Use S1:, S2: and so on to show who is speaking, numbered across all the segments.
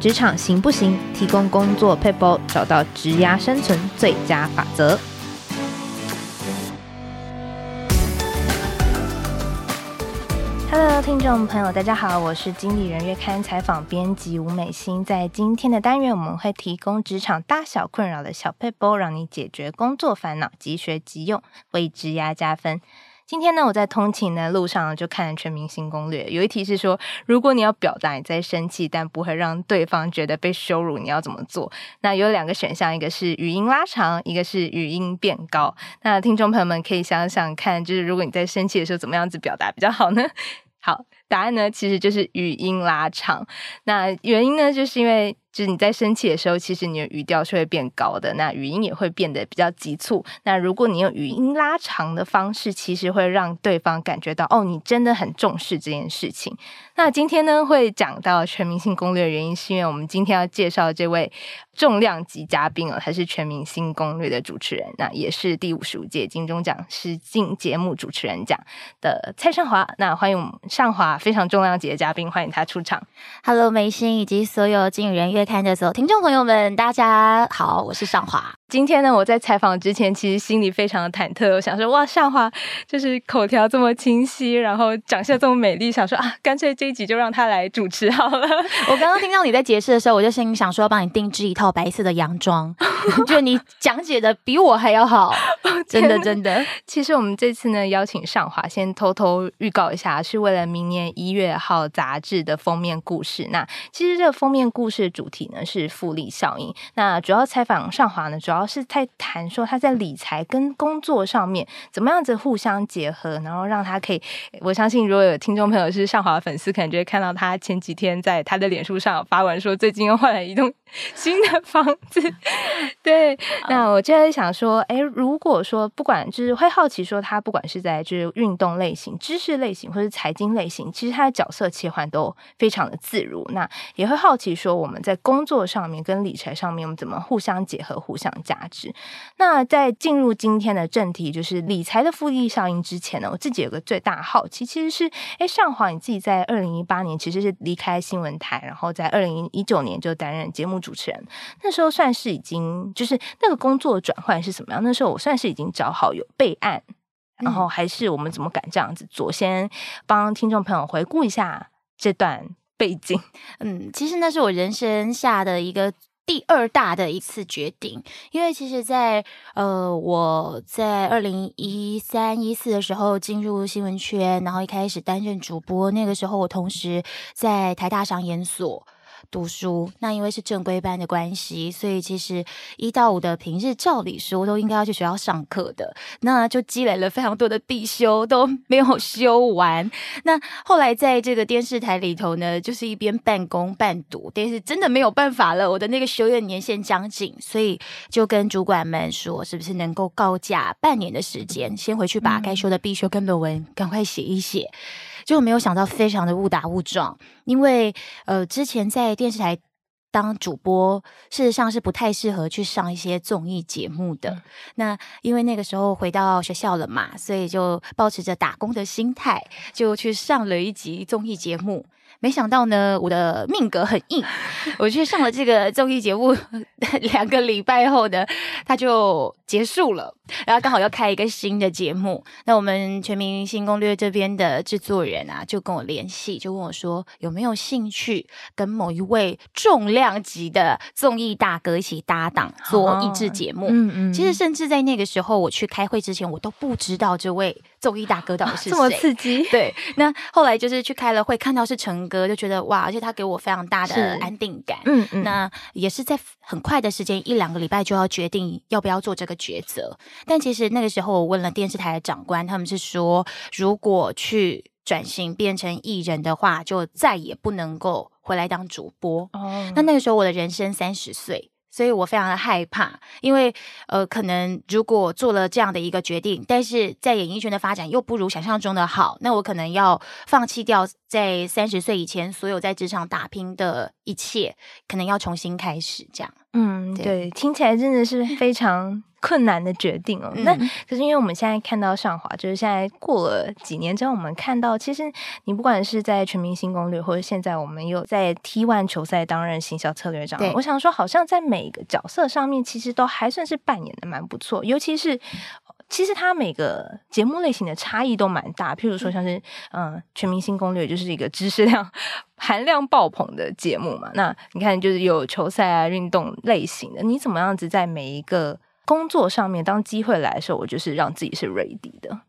S1: 职场行不行？提供工作撇步，找到职涯生存最佳法则。Hello，听众朋友，大家好，我是经理人月刊采访编辑吴美心。在今天的单元，我们会提供职场大小困扰的小撇步，让你解决工作烦恼，即学即用，为职涯加分。今天呢，我在通勤的路上就看《全明星攻略》，有一题是说，如果你要表达你在生气，但不会让对方觉得被羞辱，你要怎么做？那有两个选项，一个是语音拉长，一个是语音变高。那听众朋友们可以想想看，就是如果你在生气的时候，怎么样子表达比较好呢？好，答案呢其实就是语音拉长。那原因呢，就是因为。就是你在生气的时候，其实你的语调是会变高的，那语音也会变得比较急促。那如果你用语音拉长的方式，其实会让对方感觉到哦，你真的很重视这件事情。那今天呢，会讲到全明星攻略的原因，是因为我们今天要介绍这位重量级嘉宾哦，他是全明星攻略的主持人，那也是第五十五届金钟奖实境节目主持人奖的蔡尚华。那欢迎我们尚华，非常重量级的嘉宾，欢迎他出场。
S2: Hello，梅心以及所有经理人月刊的所有听众朋友们，大家好，我是尚华。
S1: 今天呢，我在采访之前，其实心里非常的忐忑。我想说，哇，尚华就是口条这么清晰，然后长相这么美丽，想说啊，干脆这一集就让他来主持好了。
S2: 我刚刚听到你在解释的时候，我就心里想说，要帮你定制一套白色的洋装，就你讲解的比我还要好，真的真的。
S1: 其实我们这次呢，邀请尚华，先偷偷预告一下，是为了明年一月号杂志的封面故事。那其实这个封面故事的主题呢，是复利效应。那主要采访尚华呢，主要。是在谈说他在理财跟工作上面怎么样子互相结合，然后让他可以，我相信如果有听众朋友是尚华的粉丝，可能就会看到他前几天在他的脸书上发文说，最近又换了一栋 新的房子。对，那我就在想说，哎，如果说不管就是会好奇说他不管是在就是运动类型、知识类型或是财经类型，其实他的角色切换都非常的自如。那也会好奇说我们在工作上面跟理财上面，我们怎么互相结合、互相。价值。那在进入今天的正题，就是理财的复利效应之前呢，我自己有个最大好奇，其实是，哎，尚华你自己在二零一八年其实是离开新闻台，然后在二零一九年就担任节目主持人。那时候算是已经，就是那个工作转换是什么样？那时候我算是已经找好有备案，然后还是我们怎么敢这样子做？先帮听众朋友回顾一下这段背景。
S2: 嗯，其实那是我人生下的一个。第二大的一次决定，因为其实在，在呃，我在二零一三一四的时候进入新闻圈，然后一开始担任主播，那个时候我同时在台大商研所。读书，那因为是正规班的关系，所以其实一到五的平日照理说都应该要去学校上课的，那就积累了非常多的必修都没有修完。那后来在这个电视台里头呢，就是一边半工半读，但是真的没有办法了，我的那个修业年限将近，所以就跟主管们说，是不是能够告假半年的时间，先回去把该修的必修跟论文赶快写一写。就没有想到，非常的误打误撞，因为呃，之前在电视台当主播，事实上是不太适合去上一些综艺节目的。嗯、那因为那个时候回到学校了嘛，所以就抱持着打工的心态，就去上了一集综艺节目。没想到呢，我的命格很硬，我去上了这个综艺节目，两个礼拜后呢，它就结束了。然后刚好要开一个新的节目，那我们全明星攻略这边的制作人啊，就跟我联系，就问我说有没有兴趣跟某一位重量级的综艺大哥一起搭档做益智节目。嗯嗯。其实甚至在那个时候，我去开会之前，我都不知道这位综艺大哥到底是谁。
S1: 这么刺激。
S2: 对。那后来就是去开了会，看到是成哥，就觉得哇，而且他给我非常大的安定感。嗯嗯。那也是在很快的时间，一两个礼拜就要决定要不要做这个抉择。但其实那个时候，我问了电视台的长官，他们是说，如果去转型变成艺人的话，就再也不能够回来当主播。哦，那那个时候我的人生三十岁，所以我非常的害怕，因为呃，可能如果做了这样的一个决定，但是在演艺圈的发展又不如想象中的好，那我可能要放弃掉在三十岁以前所有在职场打拼的一切，可能要重新开始这样。
S1: 嗯，对，对，听起来真的是非常 困难的决定哦。嗯、那可是因为我们现在看到上华，就是现在过了几年之后，我们看到其实你不管是在全明星攻略，或者现在我们有在 T One 球赛担任行销策略长，我想说，好像在每一个角色上面，其实都还算是扮演的蛮不错，尤其是。其实它每个节目类型的差异都蛮大，譬如说像是嗯、呃，全明星攻略就是一个知识量含量爆棚的节目嘛。那你看，就是有球赛啊、运动类型的，你怎么样子在每一个工作上面，当机会来的时候，我就是让自己是 ready 的。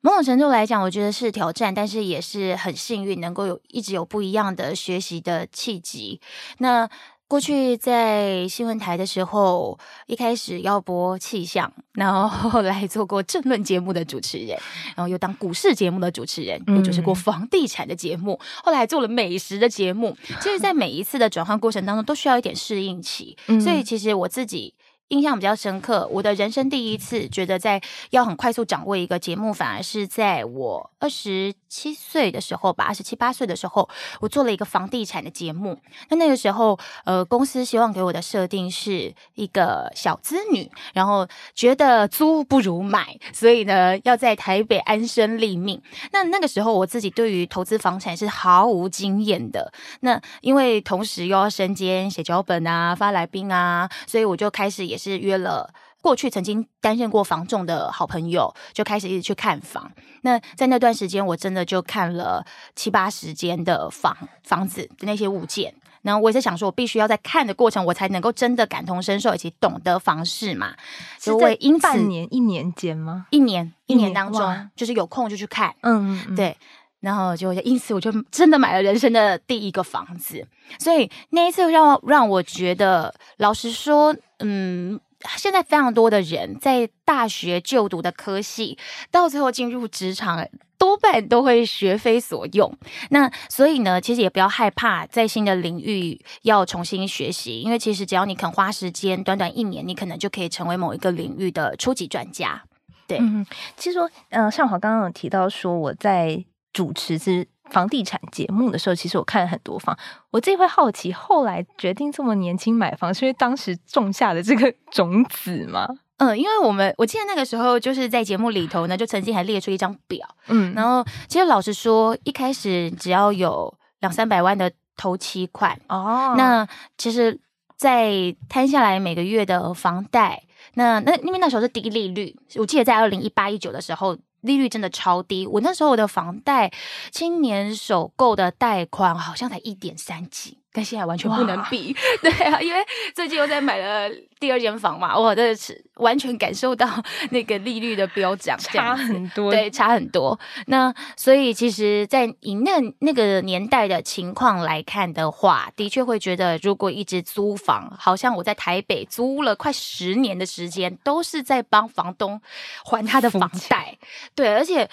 S2: 某种程度来讲，我觉得是挑战，但是也是很幸运，能够有一直有不一样的学习的契机。那。过去在新闻台的时候，一开始要播气象，然后后来做过政论节目的主持人，然后又当股市节目的主持人，又主持过房地产的节目，后来还做了美食的节目。其实，在每一次的转换过程当中，都需要一点适应期。所以，其实我自己。印象比较深刻，我的人生第一次觉得在要很快速掌握一个节目，反而是在我二十七岁的时候吧，二十七八岁的时候，我做了一个房地产的节目。那那个时候，呃，公司希望给我的设定是一个小资女，然后觉得租不如买，所以呢，要在台北安身立命。那那个时候，我自己对于投资房产是毫无经验的。那因为同时又要身兼写脚本啊、发来宾啊，所以我就开始也。也是约了过去曾经担任过房仲的好朋友，就开始一直去看房。那在那段时间，我真的就看了七八十间的房房子的那些物件。然后我也是想说，我必须要在看的过程，我才能够真的感同身受，以及懂得房事嘛。
S1: 所以我因半年一年间吗？
S2: 一年一年当中，就是有空就去看。嗯，嗯，对。然后就因此，我就真的买了人生的第一个房子。所以那一次让让我觉得，老实说，嗯。现在非常多的人在大学就读的科系，到最后进入职场，多半都会学非所用。那所以呢，其实也不要害怕在新的领域要重新学习，因为其实只要你肯花时间，短短一年，你可能就可以成为某一个领域的初级专家。对，
S1: 嗯，其实说，呃，上华刚刚有提到说我在主持是。房地产节目的时候，其实我看了很多房。我自己会好奇，后来决定这么年轻买房，是因为当时种下的这个种子吗？
S2: 嗯，因为我们我记得那个时候就是在节目里头呢，就曾经还列出一张表，嗯，然后其实老实说，一开始只要有两三百万的头期款哦，那其实，在摊下来每个月的房贷，那那因为那时候是低利率，我记得在二零一八一九的时候。利率真的超低，我那时候我的房贷，青年首购的贷款好像才一点三几。跟现在完全不能比，哇 对啊，因为最近又在买了第二间房嘛，我真的是完全感受到 那个利率的飙涨，
S1: 差很多，
S2: 对，差很多。那所以其实，在以那那个年代的情况来看的话，的确会觉得，如果一直租房，好像我在台北租了快十年的时间，都是在帮房东还他的房贷，钱对，而且。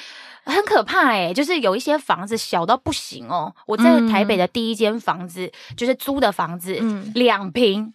S2: 很可怕哎、欸，就是有一些房子小到不行哦。我在台北的第一间房子，嗯、就是租的房子，嗯两坪、嗯，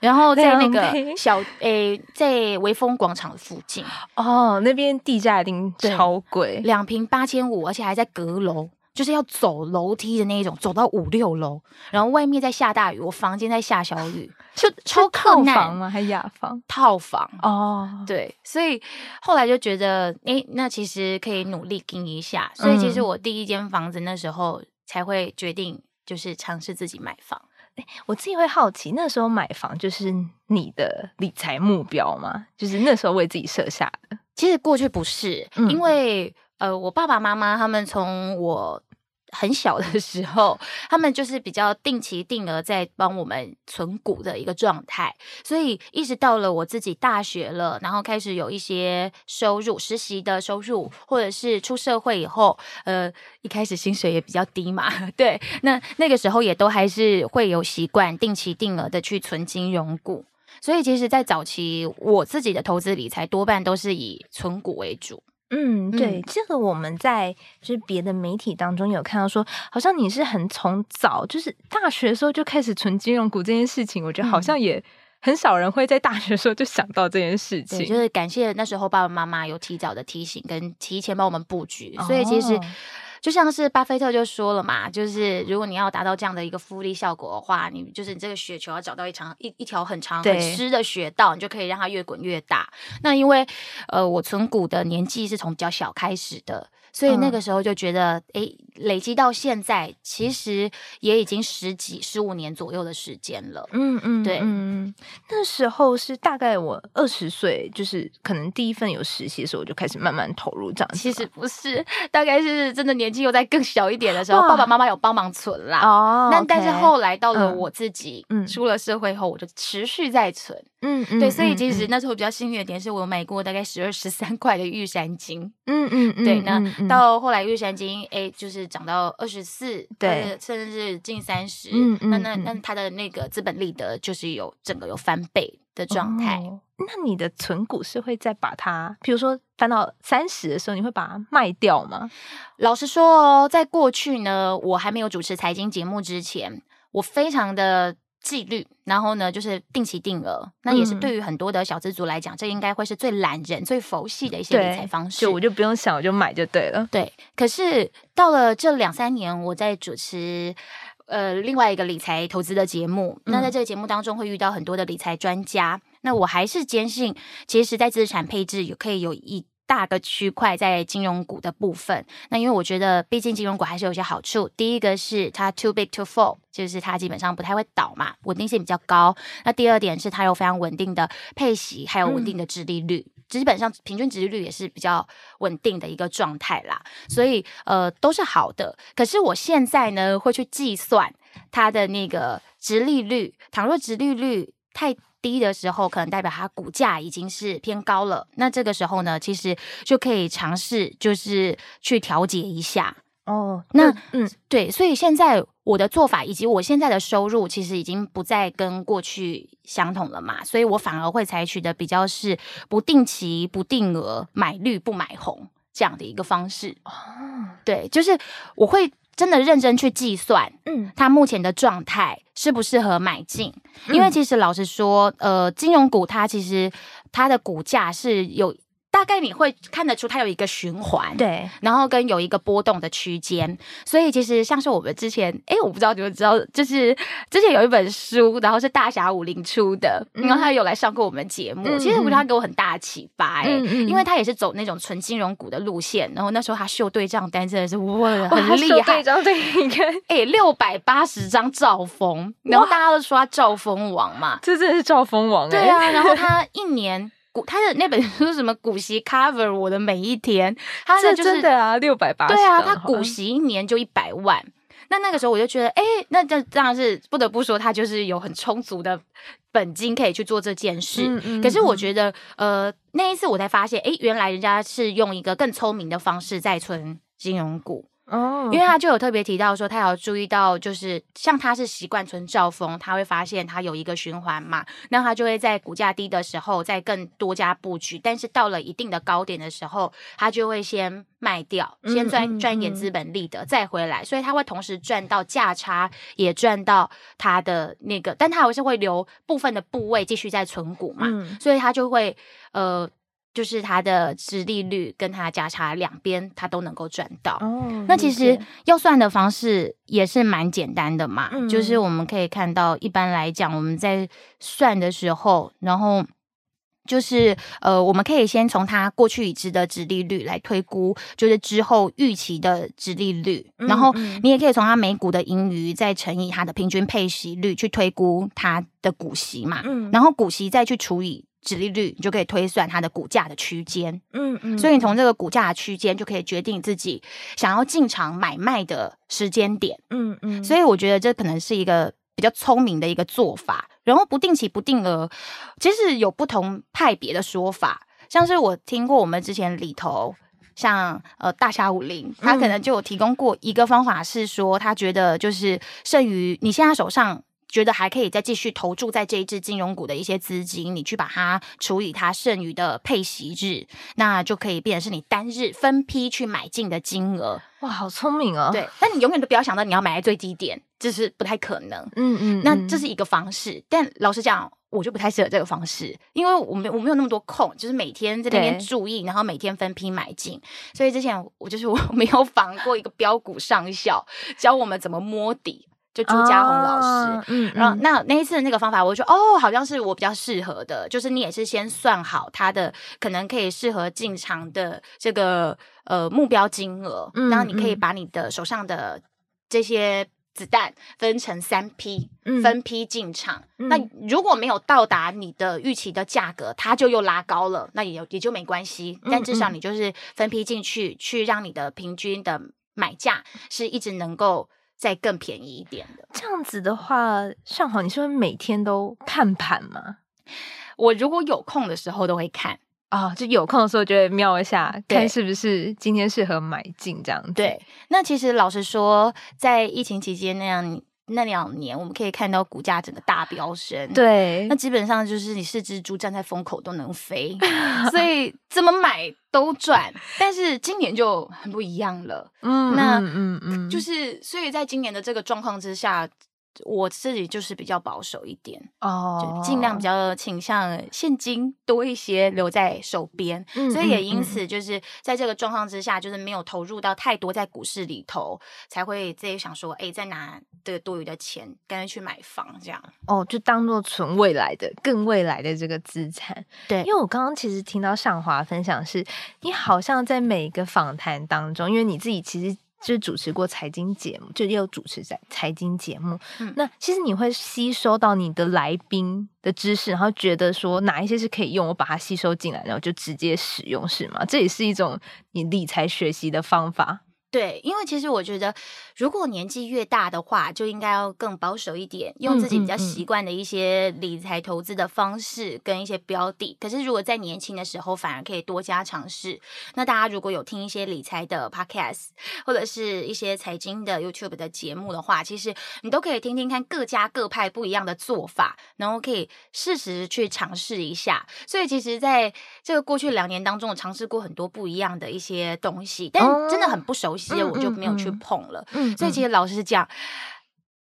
S2: 然后在那个小诶、欸，在威风广场附近
S1: 哦，那边地价一定超贵，
S2: 两平八千五，而且还在阁楼。就是要走楼梯的那一种，走到五六楼，然后外面在下大雨，我房间在下小雨，就超困难。
S1: 套房吗？还雅房？
S2: 套房
S1: 哦，
S2: 对，所以后来就觉得，诶，那其实可以努力拼一下。所以其实我第一间房子那时候才会决定，就是尝试自己买房。
S1: 哎，我自己会好奇，那时候买房就是你的理财目标吗？就是那时候为自己设下的？
S2: 其实过去不是，嗯、因为呃，我爸爸妈妈他们从我。很小的时候，他们就是比较定期定额在帮我们存股的一个状态，所以一直到了我自己大学了，然后开始有一些收入，实习的收入，或者是出社会以后，呃，一开始薪水也比较低嘛，对，那那个时候也都还是会有习惯定期定额的去存金融股，所以其实，在早期我自己的投资理财多半都是以存股为主。
S1: 嗯，对，嗯、这个我们在就是别的媒体当中有看到说，好像你是很从早就是大学的时候就开始存金融股这件事情，我觉得好像也很少人会在大学的时候就想到这件事情。
S2: 就是感谢那时候爸爸妈妈有提早的提醒跟提前帮我们布局，哦、所以其实就像是巴菲特就说了嘛，就是如果你要达到这样的一个复利效果的话，你就是你这个雪球要找到一长一一条很长很湿的雪道，你就可以让它越滚越大。那因为呃，我存股的年纪是从比较小开始的。所以那个时候就觉得，哎、嗯，累积到现在，其实也已经十几、十五年左右的时间了。嗯嗯，对，嗯，
S1: 那时候是大概我二十岁，就是可能第一份有实习的时候，我就开始慢慢投入这样。
S2: 其实不是，大概是真的年纪又在更小一点的时候，爸爸妈妈有帮忙存啦。哦，那但是后来到了我自己，嗯，出了社会后，我就持续在存。嗯嗯，对，所以其实那时候比较幸运的点是我买过大概十二十三块的玉山金。嗯嗯嗯，对，那。到后来玉山金哎，就是涨到二十四，对，甚至是近三十。嗯嗯，那那那它的那个资本利得就是有整个有翻倍的状态。
S1: 哦，那你的存股是会再把它，比如说翻到三十的时候，你会把它卖掉吗？
S2: 老实说哦，在过去呢，我还没有主持财经节目之前，我非常的。纪律，然后呢，就是定期定额，那也是对于很多的小资族来讲，嗯、这应该会是最懒人、最佛系的一些理财方式。
S1: 就我就不用想，我就买就对了。
S2: 对，可是到了这两三年，我在主持呃另外一个理财投资的节目，嗯、那在这个节目当中会遇到很多的理财专家，那我还是坚信，其实，在资产配置有可以有一。大个区块在金融股的部分，那因为我觉得，毕竟金融股还是有些好处。第一个是它 too big to fall，就是它基本上不太会倒嘛，稳定性比较高。那第二点是它有非常稳定的配息，还有稳定的殖利率，嗯、基本上平均殖利率也是比较稳定的一个状态啦。所以呃都是好的。可是我现在呢会去计算它的那个殖利率，倘若殖利率太低的时候，可能代表它股价已经是偏高了。那这个时候呢，其实就可以尝试，就是去调节一下哦。那嗯，对，所以现在我的做法以及我现在的收入，其实已经不再跟过去相同了嘛。所以我反而会采取的比较是不定期、不定额买绿不买红这样的一个方式。哦，对，就是我会。真的认真去计算，嗯，它目前的状态适不适合买进？嗯，因为其实老实说，呃，金融股它其实它的股价是有。大概你会看得出它有一个循环，对，然后跟有一个波动的区间，所以其实像是我们之前，哎，我不知道你们知道，就是之前有一本书，然后是大侠武林出的，嗯、然后他有来上过我们节目，嗯、其实我觉得他给我很大的启发，哎、嗯，因为他也是走那种纯金融股的路线，然后那时候他秀对账单真的是哇，很厉害，对账单你看，哎，六百八十张兆丰，然后大家都说他兆丰王嘛，
S1: 这真的是兆丰王，
S2: 对啊，然后他一年。他的那本书什么股息 cover 我的每一天，他的就是
S1: 真的啊，六百八十。
S2: 对啊，他股息一年就一百万。那那个时候我就觉得，哎、欸，那这当然是不得不说，他就是有很充足的本金可以去做这件事。嗯嗯嗯，可是我觉得，呃，那一次我才发现，哎、欸，原来人家是用一个更聪明的方式在存金融股。哦，oh. 因为他就有特别提到说，他要注意到，就是像他是习惯存兆丰，他会发现他有一个循环嘛，那他就会在股价低的时候再更多加布局，但是到了一定的高点的时候，他就会先卖掉，先赚赚一点资本利得，再回来，所以他会同时赚到价差，也赚到他的那个，但他还是会留部分的部位继续在存股嘛，嗯、所以他就会呃。就是它的殖利率跟它价差两边，它都能够赚到。哦，那其实要算的方式也是蛮简单的嘛。嗯，就是我们可以看到，一般来讲，我们在算的时候，然后就是呃，我们可以先从它过去已知的殖利率来推估，就是之后预期的殖利率。然后你也可以从它每股的盈余再乘以它的平均配息率去推估它的股息嘛。嗯，然后股息再去除以。殖利率，你就可以推算它的股价的区间，嗯嗯，所以你从这个股价的区间就可以决定自己想要进场买卖的时间点，嗯嗯，所以我觉得这可能是一个比较聪明的一个做法。然后不定期不定额，其实有不同派别的说法，像是我听过我们之前里头，像呃大侠武林，他可能就有提供过一个方法，是说他觉得就是剩余你现在手上。觉得还可以再继续投注在这一支金融股的一些资金，你去把它处理它剩余的配息日，那就可以变成是你单日分批去买进的金额。
S1: 哇，好聪明哦！
S2: 对，但你永远都不要想到你要买在最低点，这是不太可能。嗯，嗯嗯，那这是一个方式，但老实讲，我就不太适合这个方式，因为我没我没有那么多空，就是每天在那边注意，然后每天分批买进。所以之前我就是我没有 防过一个标股上校，教我们怎么摸底。就朱家红老师，嗯，然后那那一次的那个方法，我就觉得哦，好像是我比较适合的，就是你也是先算好他的可能可以适合进场的这个呃目标金额，嗯，然后你可以把你的手上的这些子弹分成三批，嗯，分批进场。嗯，那如果没有到达你的预期的价格，它就又拉高了，那也也就没关系，但至少你就是分批进去，去让你的平均的买价是一直能够。再更便宜一点的，
S1: 这样子的话，上好，你是不是每天都看盘吗？
S2: 我如果有空的时候都会看
S1: 啊、哦，就有空的时候就会瞄一下，看是不是今天适合买进这样子。
S2: 对，那其实老实说，在疫情期间那样。那两年，我们可以看到股价整个大飙升。
S1: 对，
S2: 那基本上就是你是只猪站在风口都能飞，所以怎么买都赚。但是今年就很不一样了。嗯，那嗯嗯，嗯，就是所以在今年的这个状况之下。我自己就是比较保守一点哦，就尽量比较倾向现金多一些留在手边，嗯，所以也因此就是在这个状况之下，就是没有投入到太多在股市里头，才会自己想说，哎，再拿这个多余的钱，干脆去买房这样
S1: 哦，就当做存未来的、更未来的这个资产。
S2: 对，
S1: 因为我刚刚其实听到上华分享是，你好像在每一个访谈当中，因为你自己其实。就是主持过财经节目，就也有主持在财经节目。嗯，那其实你会吸收到你的来宾的知识，然后觉得说哪一些是可以用，我把它吸收进来，然后就直接使用，是吗？这也是一种你理财学习的方法。
S2: 对，因为其实我觉得，如果年纪越大的话，就应该要更保守一点，用自己比较习惯的一些理财投资的方式跟一些标的。可是如果在年轻的时候，反而可以多加尝试。那大家如果有听一些理财的 podcast，或者是一些财经的 YouTube 的节目的话，其实你都可以听听看各家各派不一样的做法，然后可以适时去尝试一下。所以其实在这个过去两年当中，我尝试过很多不一样的一些东西，但真的很不熟悉。我就没有去碰了，嗯嗯嗯、所以其实老实讲，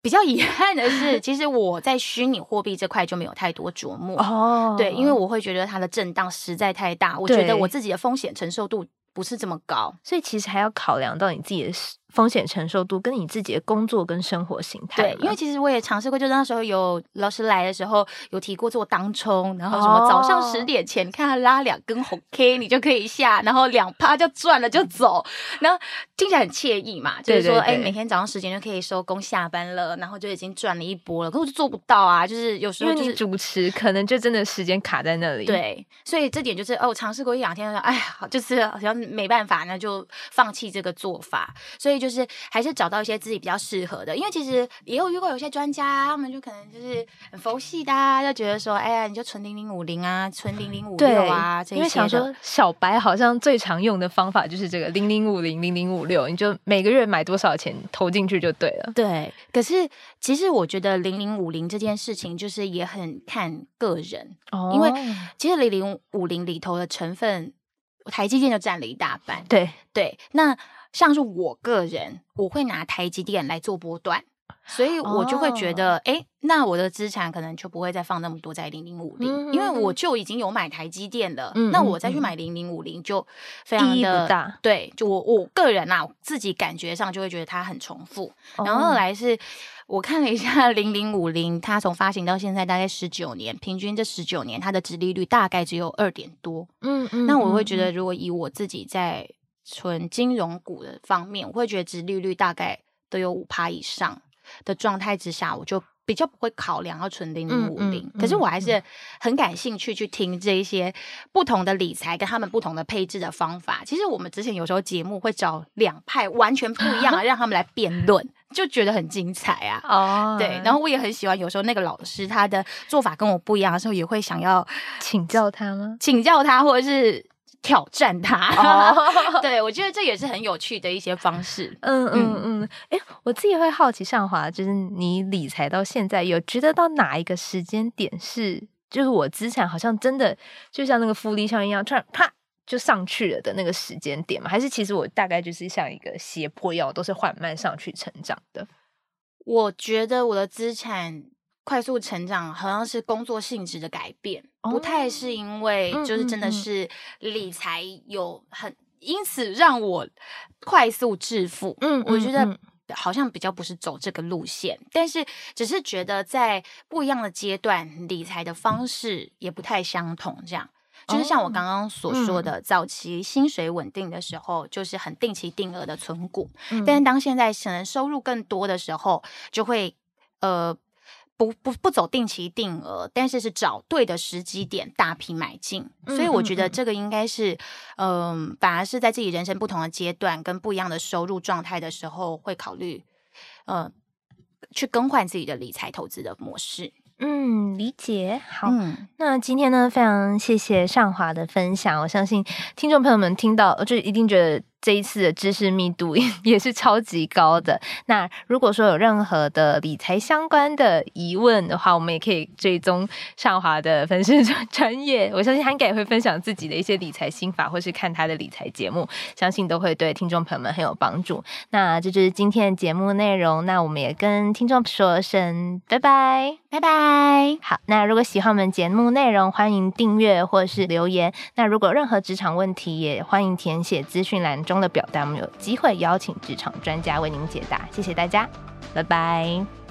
S2: 比较遗憾的是，其实我在虚拟货币这块就没有太多琢磨哦。对，因为我会觉得它的震荡实在太大，我觉得我自己的风险承受度不是这么高，
S1: 所以其实还要考量到你自己的。风险承受度跟你自己的工作跟生活形态，
S2: 对，因为其实我也尝试过，就那时候有老师来的时候有提过做当冲，然后什么早上十点前，你看他拉两根红 K，你就可以下，然后两趴就赚了就走，然后听起来很惬意嘛，就是说哎，每天早上十点就可以收工下班了，然后就已经赚了一波了，可我就做不到啊，就是有时候就是
S1: 主持可能就真的时间卡在那里，
S2: 对，所以这点就是哦，我尝试过一两天，哎呀，就是好像没办法，那就放弃这个做法，所以就是还是找。到一些自己比较适合的，因为其实也有遇过有些专家，他们就可能就是很佛系的，啊，就觉得说，哎呀，你就存零零五零啊，存零零五六啊，这些。因为想说
S1: 小白好像最常用的方法就是这个零零五零零零五六，你就每个月买多少钱投进去就对了。
S2: 对，可是其实我觉得零零五零这件事情就是也很看个人，哦，因为其实零零五零里头的成分，台积电就占了一大半。
S1: 对
S2: 对，那。像是我个人，我会拿台积电来做波段，所以我就会觉得，哎、哦，那我的资产可能就不会再放那么多在零零五零，因为我就已经有买台积电了，嗯、那我再去买零零五零就非常的
S1: 大。
S2: 对，就我我个人啊，自己感觉上就会觉得它很重复。哦、然后后来是我看了一下零零五零，它从发行到现在大概十九年，平均这十九年它的殖利率大概只有二点多。嗯嗯，那我会觉得，如果以我自己在纯金融股的方面，我会觉得殖利率大概都有五趴以上的状态之下，我就比较不会考量要存零零五零。可是我还是很感兴趣去听这一些不同的理财跟他们不同的配置的方法。其实我们之前有时候节目会找两派完全不一样的，让他们来辩论，就觉得很精彩啊。哦，对，然后我也很喜欢，有时候那个老师他的做法跟我不一样的时候，也会想要
S1: 请教他吗？
S2: 请教他，或者是。挑战他，oh. 对，我觉得这也是很有趣的一些方式。嗯嗯嗯，
S1: 哎、嗯欸，我自己会好奇，上华就是你理财到现在，有觉得到哪一个时间点是，就是我资产好像真的就像那个复利效应一样，突然啪就上去了的那个时间点吗？还是其实我大概就是像一个斜坡一样，都是缓慢上去成长的？
S2: 我觉得我的资产快速成长，好像是工作性质的改变，哦、不太是因为就是真的是理财有很、因此让我快速致富。嗯，我觉得好像比较不是走这个路线，嗯、但是只是觉得在不一样的阶段，理财的方式也不太相同，这样。就是像我刚刚所说的，早期薪水稳定的时候，就是很定期定额的存股。嗯、但是当现在可能收入更多的时候，就会呃不不不走定期定额，但是是找对的时机点大批买进。所以我觉得这个应该是嗯、呃，反而是在自己人生不同的阶段跟不一样的收入状态的时候，会考虑呃去更换自己的理财投资的模式。
S1: 嗯，理解。好，嗯、那今天呢，非常谢谢尚华的分享。我相信听众朋友们听到，就一定觉得。这一次的知识密度 也是超级高的。那如果说有任何的理财相关的疑问的话，我们也可以追踪上华的粉丝 专业。我相信他应该也会分享自己的一些理财心法，或是看他的理财节目，相信都会对听众朋友们很有帮助。那这就是今天的节目内容。那我们也跟听众说声拜拜，
S2: 拜拜。
S1: 好，那如果喜欢我们节目内容，欢迎订阅或是留言。那如果任何职场问题，也欢迎填写资讯栏中中的表单，我们有机会邀请职场专家为您解答。谢谢大家，拜拜。